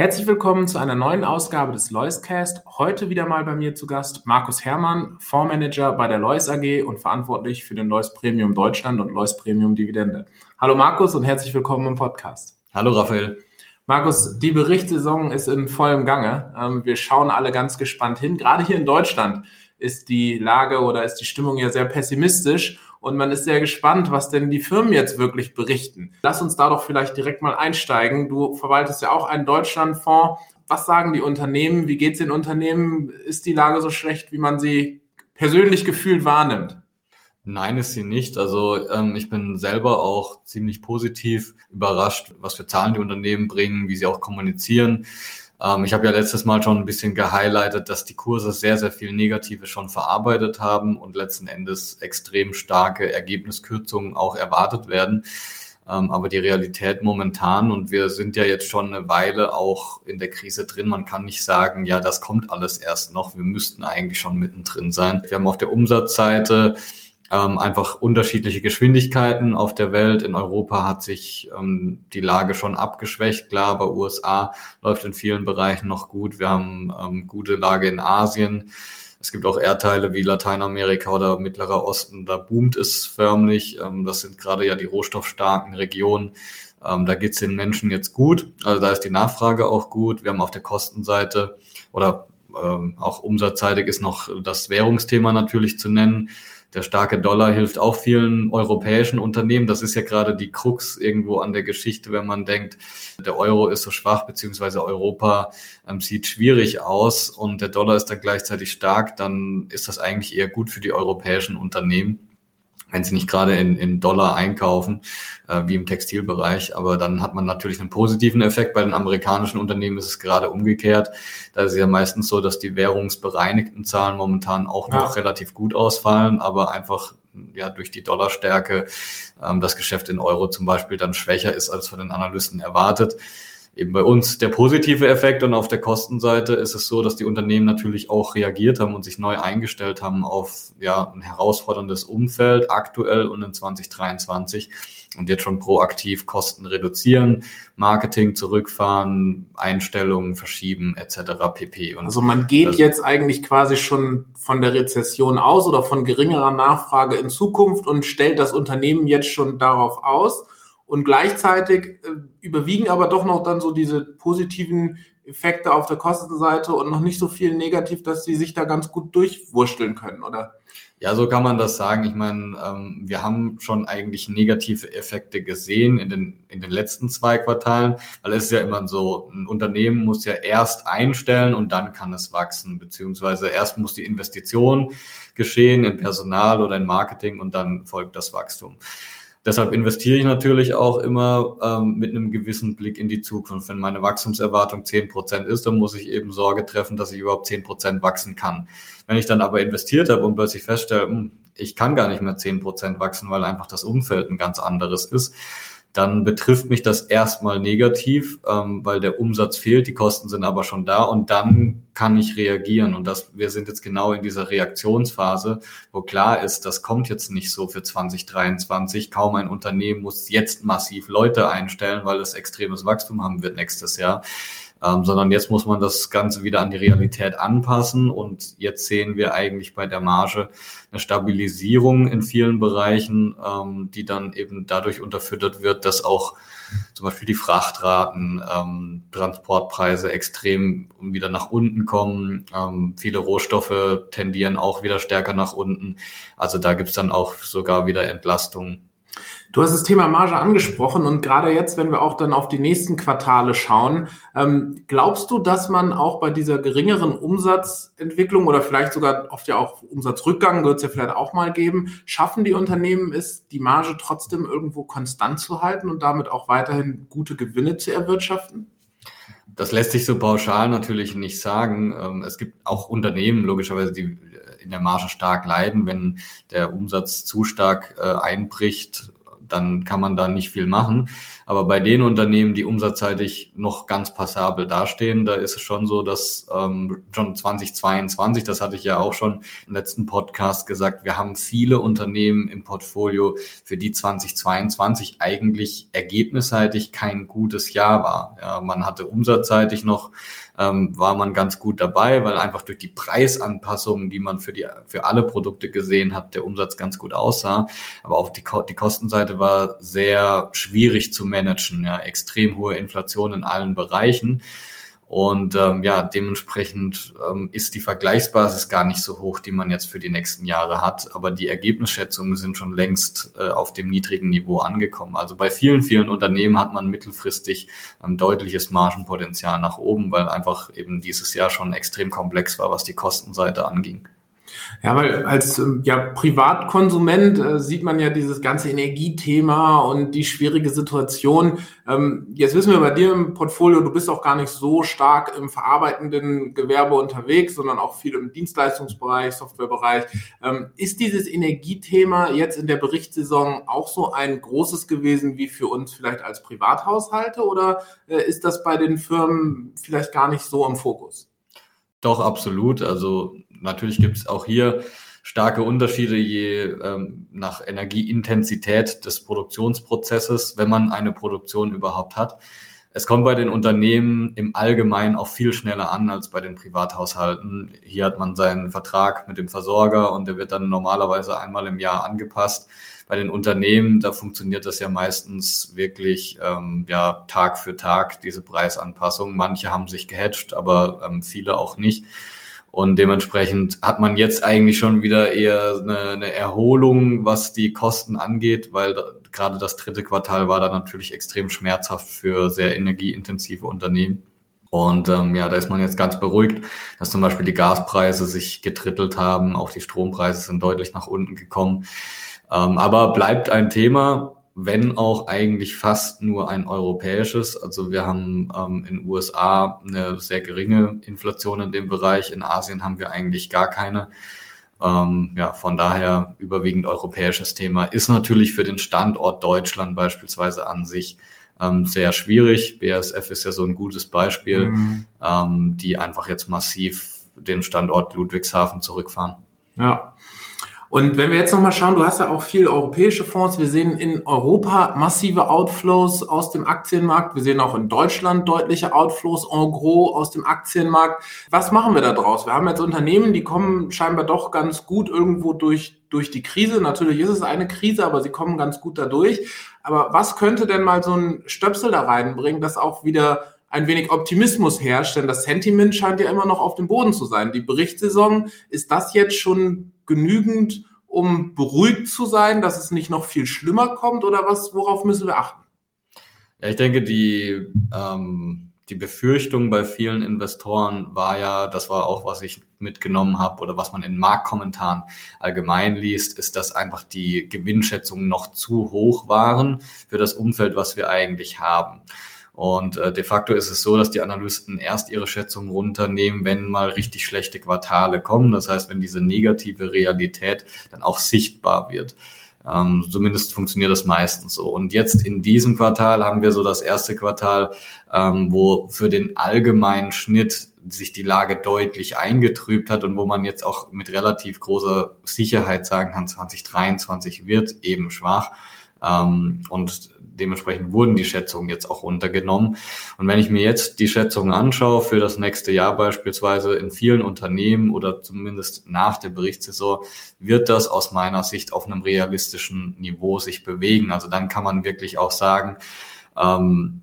Herzlich willkommen zu einer neuen Ausgabe des Loiscast. Heute wieder mal bei mir zu Gast Markus Herrmann, Fondsmanager bei der Lois AG und verantwortlich für den Lois Premium Deutschland und Lois Premium Dividende. Hallo Markus und herzlich willkommen im Podcast. Hallo Raphael. Markus, die Berichtssaison ist in vollem Gange. Ähm, wir schauen alle ganz gespannt hin. Gerade hier in Deutschland ist die Lage oder ist die Stimmung ja sehr pessimistisch und man ist sehr gespannt, was denn die Firmen jetzt wirklich berichten. Lass uns da doch vielleicht direkt mal einsteigen. Du verwaltest ja auch einen Deutschlandfonds. Was sagen die Unternehmen? Wie geht es den Unternehmen? Ist die Lage so schlecht, wie man sie persönlich gefühlt wahrnimmt? Nein, ist sie nicht. Also ähm, ich bin selber auch ziemlich positiv überrascht, was für Zahlen die Unternehmen bringen, wie sie auch kommunizieren. Ähm, ich habe ja letztes Mal schon ein bisschen gehighlightet, dass die Kurse sehr, sehr viel Negative schon verarbeitet haben und letzten Endes extrem starke Ergebniskürzungen auch erwartet werden. Ähm, aber die Realität momentan, und wir sind ja jetzt schon eine Weile auch in der Krise drin, man kann nicht sagen, ja, das kommt alles erst noch. Wir müssten eigentlich schon mittendrin sein. Wir haben auf der Umsatzseite ähm, einfach unterschiedliche Geschwindigkeiten auf der Welt. In Europa hat sich ähm, die Lage schon abgeschwächt. Klar, bei USA läuft in vielen Bereichen noch gut. Wir haben ähm, gute Lage in Asien. Es gibt auch Erdteile wie Lateinamerika oder Mittlerer Osten, da boomt es förmlich. Ähm, das sind gerade ja die rohstoffstarken Regionen. Ähm, da geht es den Menschen jetzt gut. Also da ist die Nachfrage auch gut. Wir haben auf der Kostenseite oder ähm, auch umsatzseitig ist noch das Währungsthema natürlich zu nennen. Der starke Dollar hilft auch vielen europäischen Unternehmen. Das ist ja gerade die Krux irgendwo an der Geschichte, wenn man denkt, der Euro ist so schwach, beziehungsweise Europa ähm, sieht schwierig aus und der Dollar ist dann gleichzeitig stark, dann ist das eigentlich eher gut für die europäischen Unternehmen wenn sie nicht gerade in, in Dollar einkaufen, äh, wie im Textilbereich. Aber dann hat man natürlich einen positiven Effekt. Bei den amerikanischen Unternehmen ist es gerade umgekehrt. Da ist es ja meistens so, dass die währungsbereinigten Zahlen momentan auch noch relativ gut ausfallen, aber einfach ja durch die Dollarstärke ähm, das Geschäft in Euro zum Beispiel dann schwächer ist, als von den Analysten erwartet eben bei uns der positive Effekt und auf der Kostenseite ist es so, dass die Unternehmen natürlich auch reagiert haben und sich neu eingestellt haben auf ja, ein herausforderndes Umfeld aktuell und in 2023 und jetzt schon proaktiv Kosten reduzieren, Marketing zurückfahren, Einstellungen verschieben etc. pp. Und also man geht jetzt eigentlich quasi schon von der Rezession aus oder von geringerer Nachfrage in Zukunft und stellt das Unternehmen jetzt schon darauf aus und gleichzeitig äh, überwiegen aber doch noch dann so diese positiven Effekte auf der Kostenseite und noch nicht so viel negativ, dass sie sich da ganz gut durchwursteln können, oder? Ja, so kann man das sagen. Ich meine, ähm, wir haben schon eigentlich negative Effekte gesehen in den, in den letzten zwei Quartalen, weil es ist ja immer so, ein Unternehmen muss ja erst einstellen und dann kann es wachsen, beziehungsweise erst muss die Investition geschehen in Personal oder in Marketing und dann folgt das Wachstum. Deshalb investiere ich natürlich auch immer ähm, mit einem gewissen Blick in die Zukunft. Wenn meine Wachstumserwartung zehn Prozent ist, dann muss ich eben Sorge treffen, dass ich überhaupt zehn Prozent wachsen kann. Wenn ich dann aber investiert habe und plötzlich feststelle, hm, ich kann gar nicht mehr zehn Prozent wachsen, weil einfach das Umfeld ein ganz anderes ist, dann betrifft mich das erstmal negativ, ähm, weil der Umsatz fehlt, die Kosten sind aber schon da und dann kann ich reagieren. Und das, wir sind jetzt genau in dieser Reaktionsphase, wo klar ist, das kommt jetzt nicht so für 2023. Kaum ein Unternehmen muss jetzt massiv Leute einstellen, weil es extremes Wachstum haben wird nächstes Jahr ähm, sondern jetzt muss man das Ganze wieder an die Realität anpassen und jetzt sehen wir eigentlich bei der Marge eine Stabilisierung in vielen Bereichen, ähm, die dann eben dadurch unterfüttert wird, dass auch zum Beispiel die Frachtraten, ähm, Transportpreise extrem wieder nach unten kommen. Ähm, viele Rohstoffe tendieren auch wieder stärker nach unten. Also da gibt's dann auch sogar wieder Entlastungen. Du hast das Thema Marge angesprochen und gerade jetzt, wenn wir auch dann auf die nächsten Quartale schauen, ähm, glaubst du, dass man auch bei dieser geringeren Umsatzentwicklung oder vielleicht sogar oft ja auch Umsatzrückgang, wird es ja vielleicht auch mal geben, schaffen die Unternehmen es, die Marge trotzdem irgendwo konstant zu halten und damit auch weiterhin gute Gewinne zu erwirtschaften? Das lässt sich so pauschal natürlich nicht sagen. Ähm, es gibt auch Unternehmen, logischerweise, die in der Marge stark leiden, wenn der Umsatz zu stark äh, einbricht dann kann man da nicht viel machen. Aber bei den Unternehmen, die umsatzseitig noch ganz passabel dastehen, da ist es schon so, dass ähm, schon 2022, das hatte ich ja auch schon im letzten Podcast gesagt, wir haben viele Unternehmen im Portfolio, für die 2022 eigentlich ergebnisseitig kein gutes Jahr war. Ja, man hatte umsatzseitig noch ähm, war man ganz gut dabei, weil einfach durch die Preisanpassungen, die man für die für alle Produkte gesehen hat, der Umsatz ganz gut aussah. Aber auch die, die Kostenseite war sehr schwierig zu managen. Ja, extrem hohe Inflation in allen Bereichen. Und ähm, ja, dementsprechend ähm, ist die Vergleichsbasis gar nicht so hoch, die man jetzt für die nächsten Jahre hat. Aber die Ergebnisschätzungen sind schon längst äh, auf dem niedrigen Niveau angekommen. Also bei vielen, vielen Unternehmen hat man mittelfristig ein ähm, deutliches Margenpotenzial nach oben, weil einfach eben dieses Jahr schon extrem komplex war, was die Kostenseite anging. Ja, weil als ähm, ja, Privatkonsument äh, sieht man ja dieses ganze Energiethema und die schwierige Situation. Ähm, jetzt wissen wir bei dir im Portfolio, du bist auch gar nicht so stark im verarbeitenden Gewerbe unterwegs, sondern auch viel im Dienstleistungsbereich, Softwarebereich. Ähm, ist dieses Energiethema jetzt in der Berichtssaison auch so ein großes gewesen wie für uns vielleicht als Privathaushalte oder äh, ist das bei den Firmen vielleicht gar nicht so im Fokus? Doch, absolut. Also natürlich gibt es auch hier starke Unterschiede je ähm, nach Energieintensität des Produktionsprozesses, wenn man eine Produktion überhaupt hat. Es kommt bei den Unternehmen im Allgemeinen auch viel schneller an als bei den Privathaushalten. Hier hat man seinen Vertrag mit dem Versorger und der wird dann normalerweise einmal im Jahr angepasst. Bei den Unternehmen, da funktioniert das ja meistens wirklich ähm, ja Tag für Tag, diese Preisanpassung. Manche haben sich gehatcht, aber ähm, viele auch nicht. Und dementsprechend hat man jetzt eigentlich schon wieder eher eine, eine Erholung, was die Kosten angeht, weil gerade das dritte Quartal war da natürlich extrem schmerzhaft für sehr energieintensive Unternehmen. Und ähm, ja, da ist man jetzt ganz beruhigt, dass zum Beispiel die Gaspreise sich getrittelt haben, auch die Strompreise sind deutlich nach unten gekommen. Ähm, aber bleibt ein Thema, wenn auch eigentlich fast nur ein europäisches. Also wir haben ähm, in den USA eine sehr geringe Inflation in dem Bereich. In Asien haben wir eigentlich gar keine. Ähm, ja, von daher überwiegend europäisches Thema. Ist natürlich für den Standort Deutschland beispielsweise an sich ähm, sehr schwierig. BASF ist ja so ein gutes Beispiel, mhm. ähm, die einfach jetzt massiv den Standort Ludwigshafen zurückfahren. Ja. Und wenn wir jetzt nochmal schauen, du hast ja auch viele europäische Fonds. Wir sehen in Europa massive Outflows aus dem Aktienmarkt. Wir sehen auch in Deutschland deutliche Outflows en gros aus dem Aktienmarkt. Was machen wir da draus? Wir haben jetzt Unternehmen, die kommen scheinbar doch ganz gut irgendwo durch, durch die Krise. Natürlich ist es eine Krise, aber sie kommen ganz gut dadurch. Aber was könnte denn mal so ein Stöpsel da reinbringen, dass auch wieder ein wenig Optimismus herrscht, denn das Sentiment scheint ja immer noch auf dem Boden zu sein. Die Berichtssaison, ist das jetzt schon genügend, um beruhigt zu sein, dass es nicht noch viel schlimmer kommt oder was, worauf müssen wir achten? Ja, ich denke, die, ähm, die Befürchtung bei vielen Investoren war ja, das war auch, was ich mitgenommen habe oder was man in Marktkommentaren allgemein liest, ist, dass einfach die Gewinnschätzungen noch zu hoch waren für das Umfeld, was wir eigentlich haben. Und äh, de facto ist es so, dass die Analysten erst ihre Schätzungen runternehmen, wenn mal richtig schlechte Quartale kommen. Das heißt, wenn diese negative Realität dann auch sichtbar wird. Ähm, zumindest funktioniert das meistens so. Und jetzt in diesem Quartal haben wir so das erste Quartal, ähm, wo für den allgemeinen Schnitt sich die Lage deutlich eingetrübt hat und wo man jetzt auch mit relativ großer Sicherheit sagen kann, 2023 wird eben schwach. Ähm, und dementsprechend wurden die Schätzungen jetzt auch runtergenommen. Und wenn ich mir jetzt die Schätzungen anschaue für das nächste Jahr beispielsweise in vielen Unternehmen oder zumindest nach der Berichtssaison, wird das aus meiner Sicht auf einem realistischen Niveau sich bewegen. Also dann kann man wirklich auch sagen, ähm,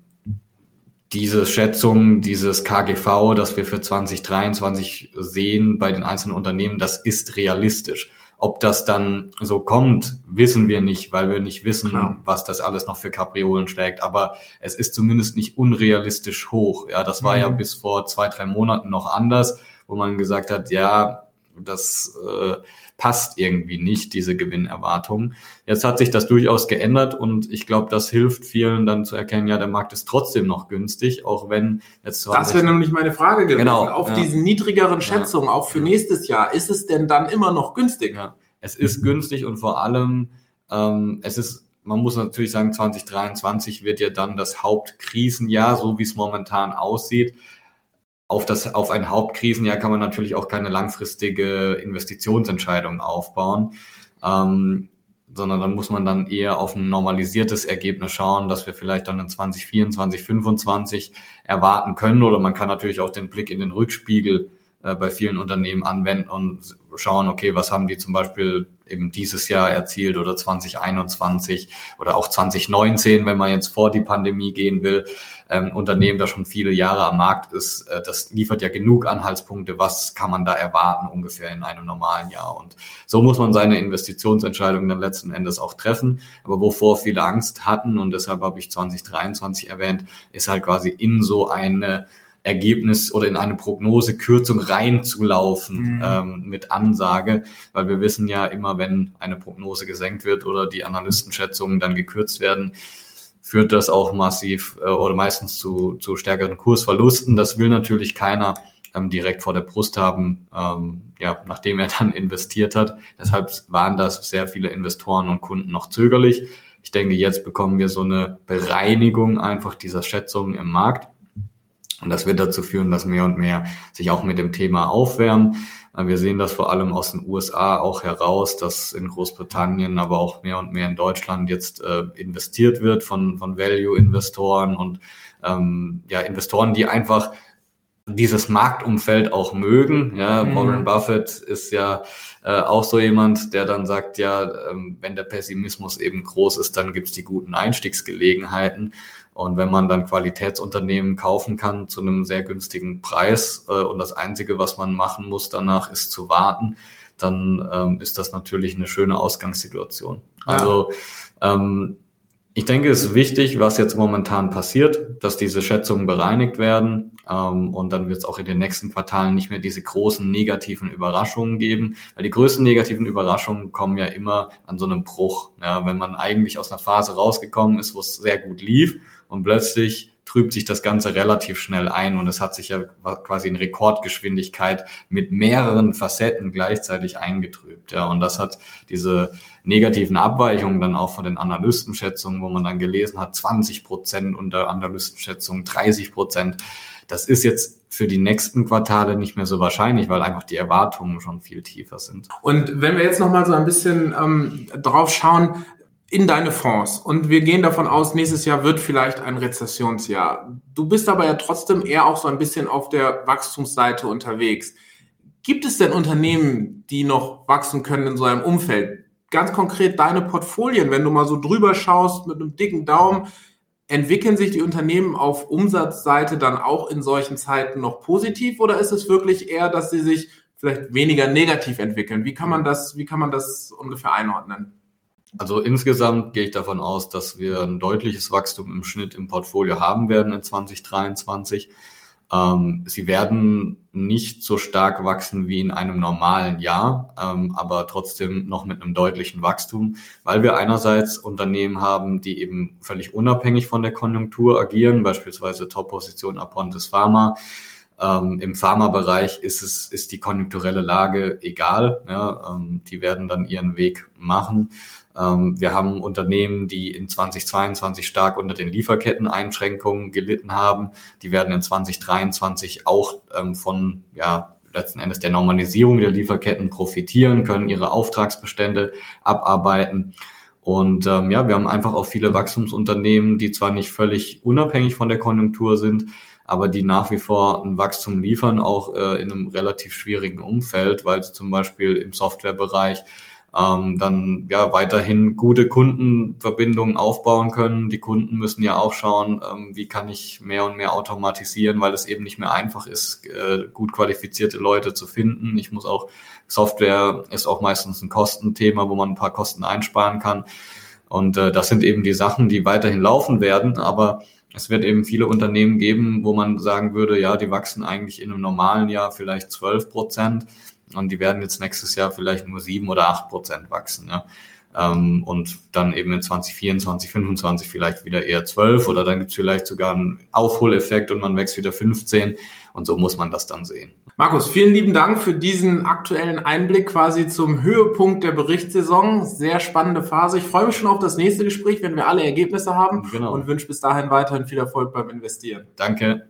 diese Schätzung, dieses KGV, das wir für 2023 sehen bei den einzelnen Unternehmen, das ist realistisch. Ob das dann so kommt, wissen wir nicht, weil wir nicht wissen, Klar. was das alles noch für Kapriolen schlägt. Aber es ist zumindest nicht unrealistisch hoch. Ja, das war mhm. ja bis vor zwei, drei Monaten noch anders, wo man gesagt hat, ja, das äh, passt irgendwie nicht, diese Gewinnerwartung. Jetzt hat sich das durchaus geändert und ich glaube, das hilft vielen dann zu erkennen, ja, der Markt ist trotzdem noch günstig, auch wenn jetzt zwar. Das wäre nämlich meine Frage gewesen. Genau, Auf ja. diesen niedrigeren Schätzungen, ja. auch für nächstes Jahr, ist es denn dann immer noch günstig? Ja. Es ist günstig und vor allem, ähm, es ist man muss natürlich sagen, 2023 wird ja dann das Hauptkrisenjahr, so wie es momentan aussieht auf, das, auf ein Hauptkrisenjahr kann man natürlich auch keine langfristige Investitionsentscheidung aufbauen, ähm, sondern dann muss man dann eher auf ein normalisiertes Ergebnis schauen, dass wir vielleicht dann in 2024, 2025 erwarten können. Oder man kann natürlich auch den Blick in den Rückspiegel äh, bei vielen Unternehmen anwenden und schauen, okay, was haben die zum Beispiel eben dieses Jahr erzielt oder 2021 oder auch 2019, wenn man jetzt vor die Pandemie gehen will. Ähm, Unternehmen, das schon viele Jahre am Markt ist, äh, das liefert ja genug Anhaltspunkte, was kann man da erwarten ungefähr in einem normalen Jahr. Und so muss man seine Investitionsentscheidungen dann letzten Endes auch treffen. Aber wovor viele Angst hatten, und deshalb habe ich 2023 erwähnt, ist halt quasi in so eine Ergebnis oder in eine Prognosekürzung reinzulaufen mhm. ähm, mit Ansage, weil wir wissen ja immer, wenn eine Prognose gesenkt wird oder die Analystenschätzungen dann gekürzt werden, führt das auch massiv äh, oder meistens zu, zu stärkeren Kursverlusten. Das will natürlich keiner ähm, direkt vor der Brust haben, ähm, ja, nachdem er dann investiert hat. Deshalb waren das sehr viele Investoren und Kunden noch zögerlich. Ich denke, jetzt bekommen wir so eine Bereinigung einfach dieser Schätzungen im Markt. Und das wird dazu führen, dass mehr und mehr sich auch mit dem Thema aufwärmen. Äh, wir sehen das vor allem aus den USA auch heraus, dass in Großbritannien, aber auch mehr und mehr in Deutschland jetzt äh, investiert wird von, von Value-Investoren und ähm, ja, Investoren, die einfach dieses Marktumfeld auch mögen. Ja, mhm. Warren Buffett ist ja äh, auch so jemand, der dann sagt, ja, ähm, wenn der Pessimismus eben groß ist, dann gibt's die guten Einstiegsgelegenheiten. Und wenn man dann Qualitätsunternehmen kaufen kann zu einem sehr günstigen Preis äh, und das Einzige, was man machen muss danach, ist zu warten, dann ähm, ist das natürlich eine schöne Ausgangssituation. Ja. Also ähm, ich denke, es ist wichtig, was jetzt momentan passiert, dass diese Schätzungen bereinigt werden. Ähm, und dann wird es auch in den nächsten Quartalen nicht mehr diese großen negativen Überraschungen geben. Weil die größten negativen Überraschungen kommen ja immer an so einem Bruch. Ja, wenn man eigentlich aus einer Phase rausgekommen ist, wo es sehr gut lief und plötzlich trübt sich das Ganze relativ schnell ein und es hat sich ja quasi in Rekordgeschwindigkeit mit mehreren Facetten gleichzeitig eingetrübt. Ja, und das hat diese negativen Abweichungen dann auch von den Analystenschätzungen, wo man dann gelesen hat, 20 Prozent unter Analystenschätzungen, 30 Prozent. Das ist jetzt für die nächsten Quartale nicht mehr so wahrscheinlich, weil einfach die Erwartungen schon viel tiefer sind. Und wenn wir jetzt noch mal so ein bisschen ähm, drauf schauen, in deine Fonds und wir gehen davon aus, nächstes Jahr wird vielleicht ein Rezessionsjahr. Du bist aber ja trotzdem eher auch so ein bisschen auf der Wachstumsseite unterwegs. Gibt es denn Unternehmen, die noch wachsen können in so einem Umfeld? Ganz konkret deine Portfolien, wenn du mal so drüber schaust mit einem dicken Daumen, entwickeln sich die Unternehmen auf Umsatzseite dann auch in solchen Zeiten noch positiv oder ist es wirklich eher, dass sie sich vielleicht weniger negativ entwickeln? Wie kann man das, wie kann man das ungefähr einordnen? Also insgesamt gehe ich davon aus, dass wir ein deutliches Wachstum im Schnitt im Portfolio haben werden in 2023. Ähm, sie werden nicht so stark wachsen wie in einem normalen Jahr, ähm, aber trotzdem noch mit einem deutlichen Wachstum, weil wir einerseits Unternehmen haben, die eben völlig unabhängig von der Konjunktur agieren, beispielsweise Top-Position Apontis Pharma. Ähm, Im Pharmabereich ist es ist die konjunkturelle Lage egal. Ja, ähm, die werden dann ihren Weg machen. Ähm, wir haben Unternehmen, die in 2022 stark unter den Lieferketteneinschränkungen gelitten haben. Die werden in 2023 auch ähm, von, ja, letzten Endes der Normalisierung der Lieferketten profitieren, können ihre Auftragsbestände abarbeiten. Und ähm, ja, wir haben einfach auch viele Wachstumsunternehmen, die zwar nicht völlig unabhängig von der Konjunktur sind, aber die nach wie vor ein Wachstum liefern, auch äh, in einem relativ schwierigen Umfeld, weil sie zum Beispiel im Softwarebereich ähm, dann ja weiterhin gute Kundenverbindungen aufbauen können. Die Kunden müssen ja auch schauen, ähm, wie kann ich mehr und mehr automatisieren, weil es eben nicht mehr einfach ist, äh, gut qualifizierte Leute zu finden. Ich muss auch, Software ist auch meistens ein Kostenthema, wo man ein paar Kosten einsparen kann. Und äh, das sind eben die Sachen, die weiterhin laufen werden, aber es wird eben viele Unternehmen geben, wo man sagen würde, ja, die wachsen eigentlich in einem normalen Jahr vielleicht 12 Prozent und die werden jetzt nächstes Jahr vielleicht nur sieben oder acht Prozent wachsen. Ja. Ähm, und dann eben in 2024, 2025 vielleicht wieder eher 12 oder dann gibt es vielleicht sogar einen Aufholeffekt und man wächst wieder 15 und so muss man das dann sehen. Markus, vielen lieben Dank für diesen aktuellen Einblick quasi zum Höhepunkt der Berichtssaison. Sehr spannende Phase. Ich freue mich schon auf das nächste Gespräch, wenn wir alle Ergebnisse haben genau. und wünsche bis dahin weiterhin viel Erfolg beim Investieren. Danke.